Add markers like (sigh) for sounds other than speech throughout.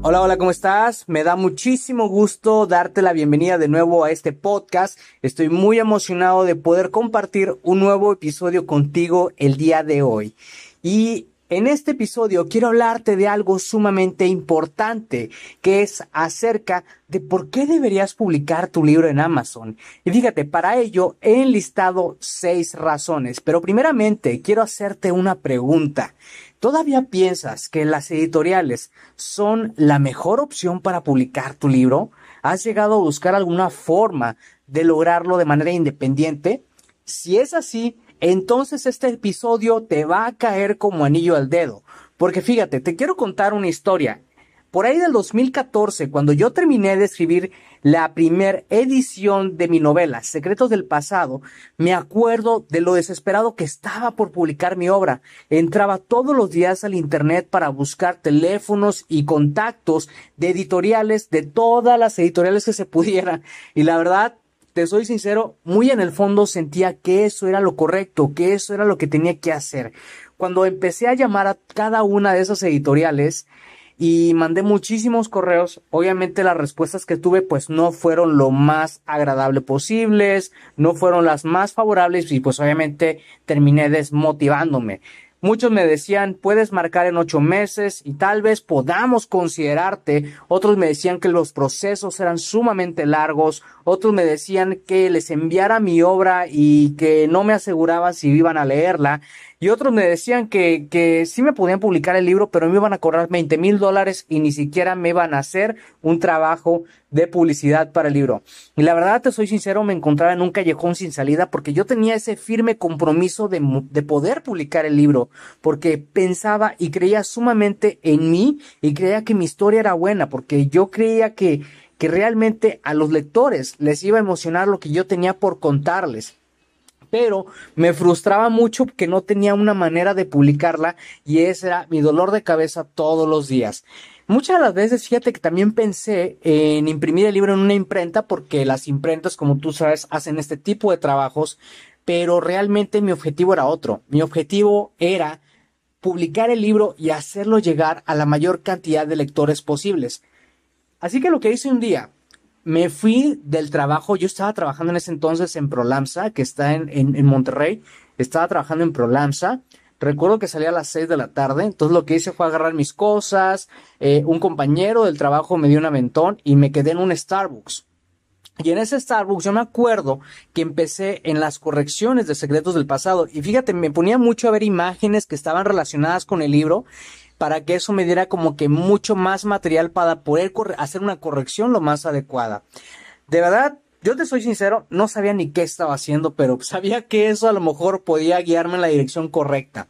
Hola, hola, ¿cómo estás? Me da muchísimo gusto darte la bienvenida de nuevo a este podcast. Estoy muy emocionado de poder compartir un nuevo episodio contigo el día de hoy. Y en este episodio quiero hablarte de algo sumamente importante, que es acerca de por qué deberías publicar tu libro en Amazon. Y fíjate, para ello he enlistado seis razones, pero primeramente quiero hacerte una pregunta. ¿Todavía piensas que las editoriales son la mejor opción para publicar tu libro? ¿Has llegado a buscar alguna forma de lograrlo de manera independiente? Si es así, entonces este episodio te va a caer como anillo al dedo. Porque fíjate, te quiero contar una historia. Por ahí del 2014, cuando yo terminé de escribir la primera edición de mi novela, Secretos del Pasado, me acuerdo de lo desesperado que estaba por publicar mi obra. Entraba todos los días al Internet para buscar teléfonos y contactos de editoriales, de todas las editoriales que se pudieran. Y la verdad, te soy sincero, muy en el fondo sentía que eso era lo correcto, que eso era lo que tenía que hacer. Cuando empecé a llamar a cada una de esas editoriales, y mandé muchísimos correos. Obviamente las respuestas que tuve pues no fueron lo más agradable posibles, no fueron las más favorables y pues obviamente terminé desmotivándome. Muchos me decían, puedes marcar en ocho meses y tal vez podamos considerarte. Otros me decían que los procesos eran sumamente largos. Otros me decían que les enviara mi obra y que no me aseguraban si iban a leerla. Y otros me decían que, que sí me podían publicar el libro, pero me iban a cobrar 20 mil dólares y ni siquiera me iban a hacer un trabajo de publicidad para el libro. Y la verdad, te soy sincero, me encontraba en un callejón sin salida porque yo tenía ese firme compromiso de, de poder publicar el libro, porque pensaba y creía sumamente en mí y creía que mi historia era buena, porque yo creía que, que realmente a los lectores les iba a emocionar lo que yo tenía por contarles pero me frustraba mucho que no tenía una manera de publicarla y ese era mi dolor de cabeza todos los días. Muchas de las veces, fíjate que también pensé en imprimir el libro en una imprenta porque las imprentas, como tú sabes, hacen este tipo de trabajos, pero realmente mi objetivo era otro. Mi objetivo era publicar el libro y hacerlo llegar a la mayor cantidad de lectores posibles. Así que lo que hice un día, me fui del trabajo, yo estaba trabajando en ese entonces en Prolamsa, que está en, en, Monterrey, estaba trabajando en Prolamsa, recuerdo que salía a las 6 de la tarde, entonces lo que hice fue agarrar mis cosas, eh, un compañero del trabajo me dio un aventón y me quedé en un Starbucks. Y en ese Starbucks yo me acuerdo que empecé en las correcciones de Secretos del Pasado. Y fíjate, me ponía mucho a ver imágenes que estaban relacionadas con el libro para que eso me diera como que mucho más material para poder hacer una corrección lo más adecuada. De verdad, yo te soy sincero, no sabía ni qué estaba haciendo, pero (laughs) sabía que eso a lo mejor podía guiarme en la dirección correcta.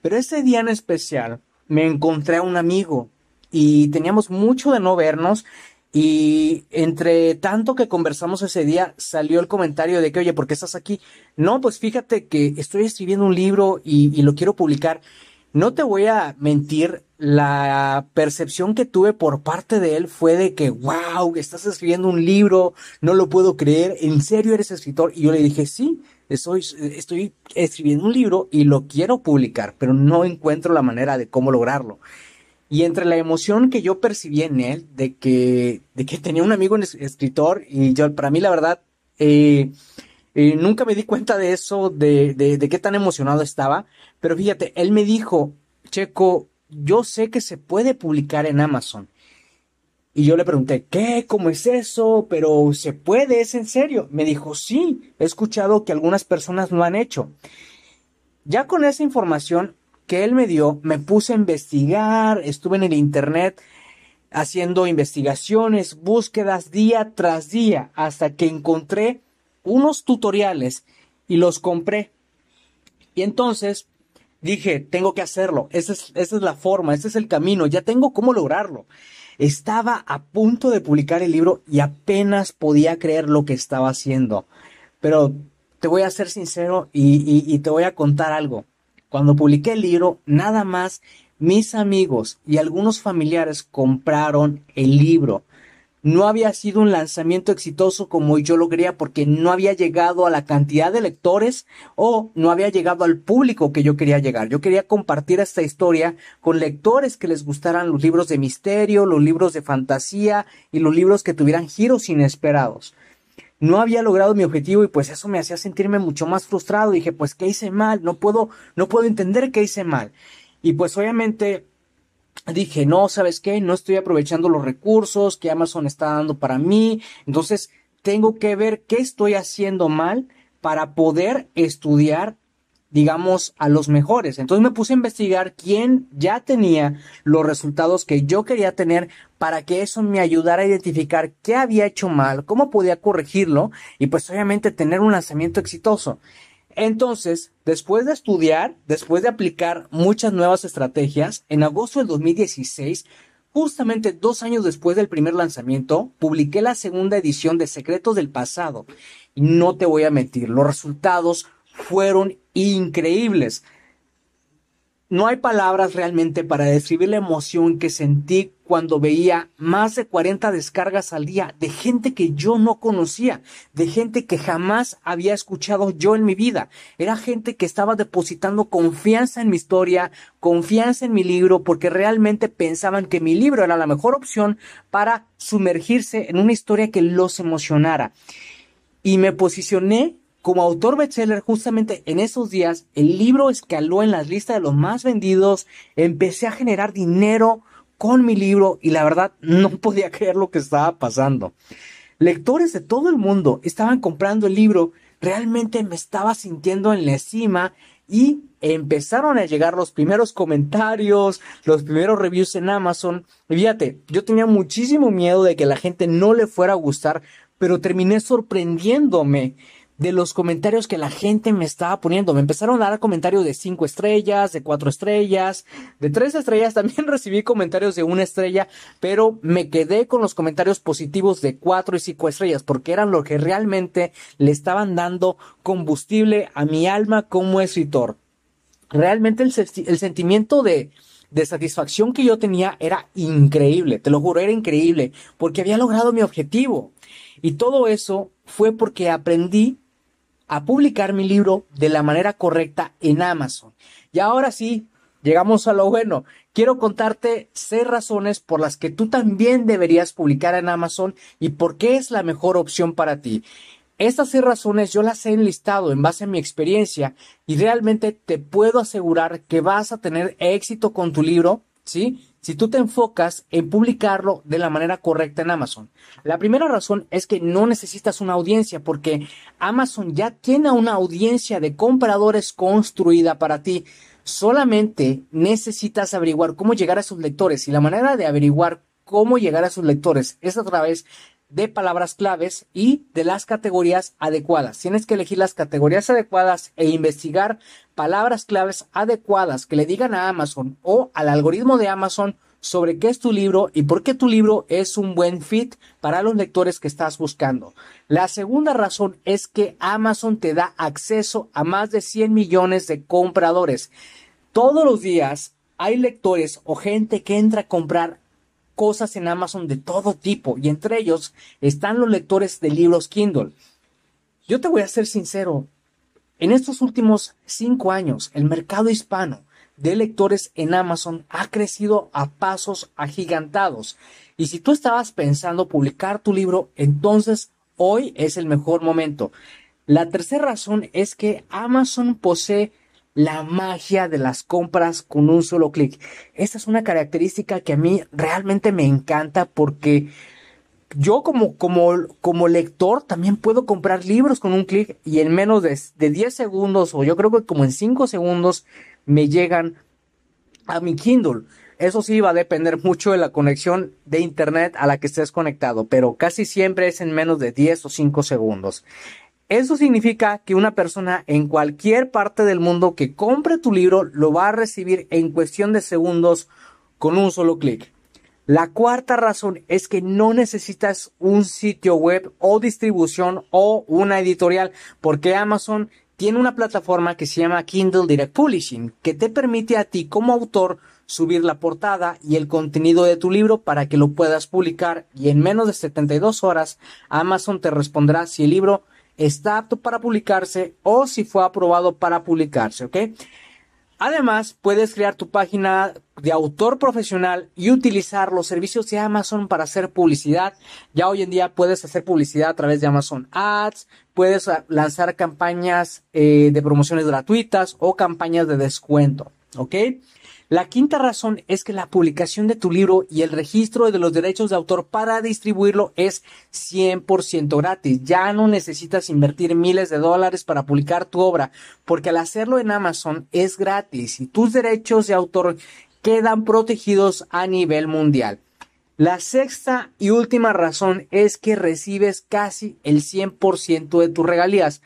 Pero ese día en especial me encontré a un amigo y teníamos mucho de no vernos y entre tanto que conversamos ese día salió el comentario de que, oye, ¿por qué estás aquí? No, pues fíjate que estoy escribiendo un libro y, y lo quiero publicar. No te voy a mentir, la percepción que tuve por parte de él fue de que, wow, estás escribiendo un libro, no lo puedo creer, ¿en serio eres escritor? Y yo le dije, sí, estoy, escribiendo un libro y lo quiero publicar, pero no encuentro la manera de cómo lograrlo. Y entre la emoción que yo percibí en él, de que, de que tenía un amigo escritor, y yo, para mí la verdad, eh, eh, nunca me di cuenta de eso, de, de, de qué tan emocionado estaba, pero fíjate, él me dijo, Checo, yo sé que se puede publicar en Amazon. Y yo le pregunté, ¿qué? ¿Cómo es eso? Pero se puede, es en serio. Me dijo, sí, he escuchado que algunas personas lo han hecho. Ya con esa información, que él me dio, me puse a investigar, estuve en el internet haciendo investigaciones, búsquedas día tras día, hasta que encontré unos tutoriales y los compré. Y entonces dije, tengo que hacerlo, esa es, la forma, ese es el camino, ya tengo cómo lograrlo. Estaba a punto de publicar el libro y apenas podía creer lo que estaba haciendo. Pero te voy a ser sincero y te voy a contar algo. Cuando publiqué el libro, nada más mis amigos y algunos familiares compraron el libro. No había sido un lanzamiento exitoso como yo lo quería porque no había llegado a la cantidad de lectores o no había llegado al público que yo quería llegar. Yo quería compartir esta historia con lectores que les gustaran los libros de misterio, los libros de fantasía y los libros que tuvieran giros inesperados no había logrado mi objetivo y pues eso me hacía sentirme mucho más frustrado. Dije, pues, ¿qué hice mal? No puedo, no puedo entender qué hice mal. Y pues obviamente dije, no, ¿sabes qué? No estoy aprovechando los recursos que Amazon está dando para mí. Entonces, tengo que ver qué estoy haciendo mal para poder estudiar digamos, a los mejores. Entonces me puse a investigar quién ya tenía los resultados que yo quería tener para que eso me ayudara a identificar qué había hecho mal, cómo podía corregirlo y pues obviamente tener un lanzamiento exitoso. Entonces, después de estudiar, después de aplicar muchas nuevas estrategias, en agosto del 2016, justamente dos años después del primer lanzamiento, publiqué la segunda edición de Secretos del Pasado. Y no te voy a mentir, los resultados fueron increíbles. No hay palabras realmente para describir la emoción que sentí cuando veía más de 40 descargas al día de gente que yo no conocía, de gente que jamás había escuchado yo en mi vida. Era gente que estaba depositando confianza en mi historia, confianza en mi libro, porque realmente pensaban que mi libro era la mejor opción para sumergirse en una historia que los emocionara. Y me posicioné como autor bestseller, justamente en esos días, el libro escaló en las listas de los más vendidos, empecé a generar dinero con mi libro y la verdad no (laughs) podía creer lo que estaba pasando. Lectores de todo el mundo estaban comprando el libro, realmente me estaba sintiendo en la cima y empezaron a llegar los primeros comentarios, los primeros reviews en Amazon. Y fíjate, yo tenía muchísimo miedo de que la gente no le fuera a gustar, pero terminé sorprendiéndome de los comentarios que la gente me estaba poniendo. Me empezaron a dar comentarios de cinco estrellas, de cuatro estrellas, de tres estrellas. (laughs) También recibí comentarios de una estrella, pero me quedé con los comentarios positivos de cuatro y cinco estrellas porque eran lo que realmente le estaban dando combustible a mi alma como escritor. Realmente el, el sentimiento de, de satisfacción que yo tenía era increíble, te lo juro, era increíble, porque había logrado mi objetivo. Y todo eso fue porque aprendí a publicar mi libro de la manera correcta en Amazon. Y ahora sí, llegamos a lo bueno. Quiero contarte seis razones por las que tú también deberías publicar en Amazon y por qué es la mejor opción para ti. Estas seis razones yo las he enlistado en base a mi experiencia y realmente te puedo asegurar que vas a tener éxito con tu libro, ¿sí? Si tú te enfocas en publicarlo de la manera correcta en Amazon. La primera razón es que no necesitas una audiencia porque Amazon ya tiene una audiencia de compradores construida para ti. Solamente necesitas averiguar cómo llegar a sus lectores y la manera de averiguar cómo llegar a sus lectores es a través de palabras claves y de las categorías adecuadas. Tienes que elegir las categorías adecuadas e investigar palabras claves adecuadas que le digan a Amazon o al algoritmo de Amazon sobre qué es tu libro y por qué tu libro es un buen fit para los lectores que estás buscando. La segunda razón es que Amazon te da acceso a más de 100 millones de compradores. Todos los días hay lectores o gente que entra a comprar cosas en Amazon de todo tipo y entre ellos están los lectores de libros Kindle. Yo te voy a ser sincero, en estos últimos cinco años el mercado hispano de lectores en Amazon ha crecido a pasos agigantados. Y si tú estabas pensando publicar tu libro, entonces hoy es el mejor momento. La tercera razón es que Amazon posee la magia de las compras con un solo clic. Esta es una característica que a mí realmente me encanta porque yo como, como, como lector también puedo comprar libros con un clic y en menos de, de 10 segundos o yo creo que como en 5 segundos me llegan a mi Kindle. Eso sí va a depender mucho de la conexión de internet a la que estés conectado, pero casi siempre es en menos de 10 o 5 segundos. Eso significa que una persona en cualquier parte del mundo que compre tu libro lo va a recibir en cuestión de segundos con un solo clic. La cuarta razón es que no necesitas un sitio web o distribución o una editorial porque Amazon tiene una plataforma que se llama Kindle Direct Publishing que te permite a ti como autor subir la portada y el contenido de tu libro para que lo puedas publicar y en menos de 72 horas Amazon te responderá si el libro está apto para publicarse o si fue aprobado para publicarse, ¿ok? Además, puedes crear tu página de autor profesional y utilizar los servicios de Amazon para hacer publicidad. Ya hoy en día puedes hacer publicidad a través de Amazon Ads, puedes lanzar campañas eh, de promociones gratuitas o campañas de descuento, ¿ok? La quinta razón es que la publicación de tu libro y el registro de los derechos de autor para distribuirlo es 100% gratis. Ya no necesitas invertir miles de dólares para publicar tu obra, porque al hacerlo en Amazon es gratis y tus derechos de autor quedan protegidos a nivel mundial. La sexta y última razón es que recibes casi el 100% de tus regalías.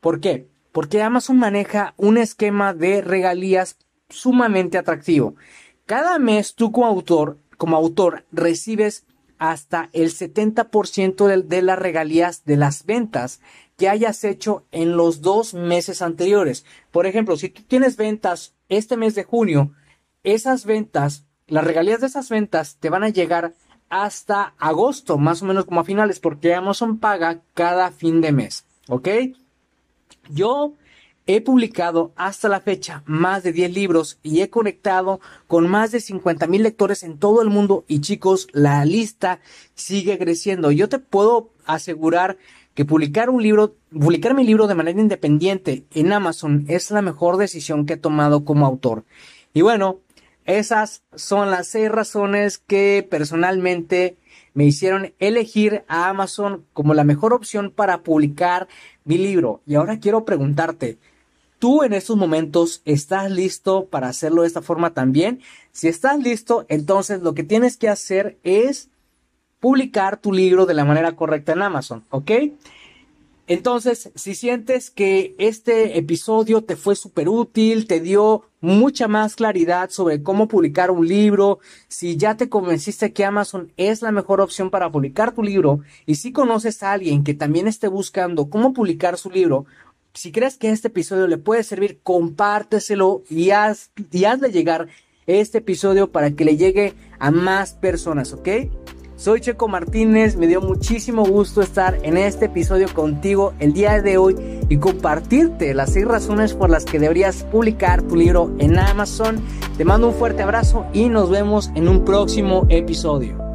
¿Por qué? Porque Amazon maneja un esquema de regalías sumamente atractivo. Cada mes tú como autor, como autor recibes hasta el 70% de, de las regalías de las ventas que hayas hecho en los dos meses anteriores. Por ejemplo, si tú tienes ventas este mes de junio, esas ventas, las regalías de esas ventas te van a llegar hasta agosto, más o menos como a finales, porque Amazon paga cada fin de mes. ¿Ok? Yo He publicado hasta la fecha más de 10 libros y he conectado con más de 50 mil lectores en todo el mundo y chicos, la lista sigue creciendo. Yo te puedo asegurar que publicar un libro, publicar mi libro de manera independiente en Amazon es la mejor decisión que he tomado como autor. Y bueno, esas son las seis razones que personalmente me hicieron elegir a Amazon como la mejor opción para publicar mi libro. Y ahora quiero preguntarte, ¿Tú en estos momentos estás listo para hacerlo de esta forma también? Si estás listo, entonces lo que tienes que hacer es publicar tu libro de la manera correcta en Amazon, ¿ok? Entonces, si sientes que este episodio te fue súper útil, te dio mucha más claridad sobre cómo publicar un libro, si ya te convenciste que Amazon es la mejor opción para publicar tu libro y si conoces a alguien que también esté buscando cómo publicar su libro, si crees que este episodio le puede servir, compárteselo y, haz, y hazle llegar este episodio para que le llegue a más personas, ¿ok? Soy Checo Martínez, me dio muchísimo gusto estar en este episodio contigo el día de hoy y compartirte las seis razones por las que deberías publicar tu libro en Amazon. Te mando un fuerte abrazo y nos vemos en un próximo episodio.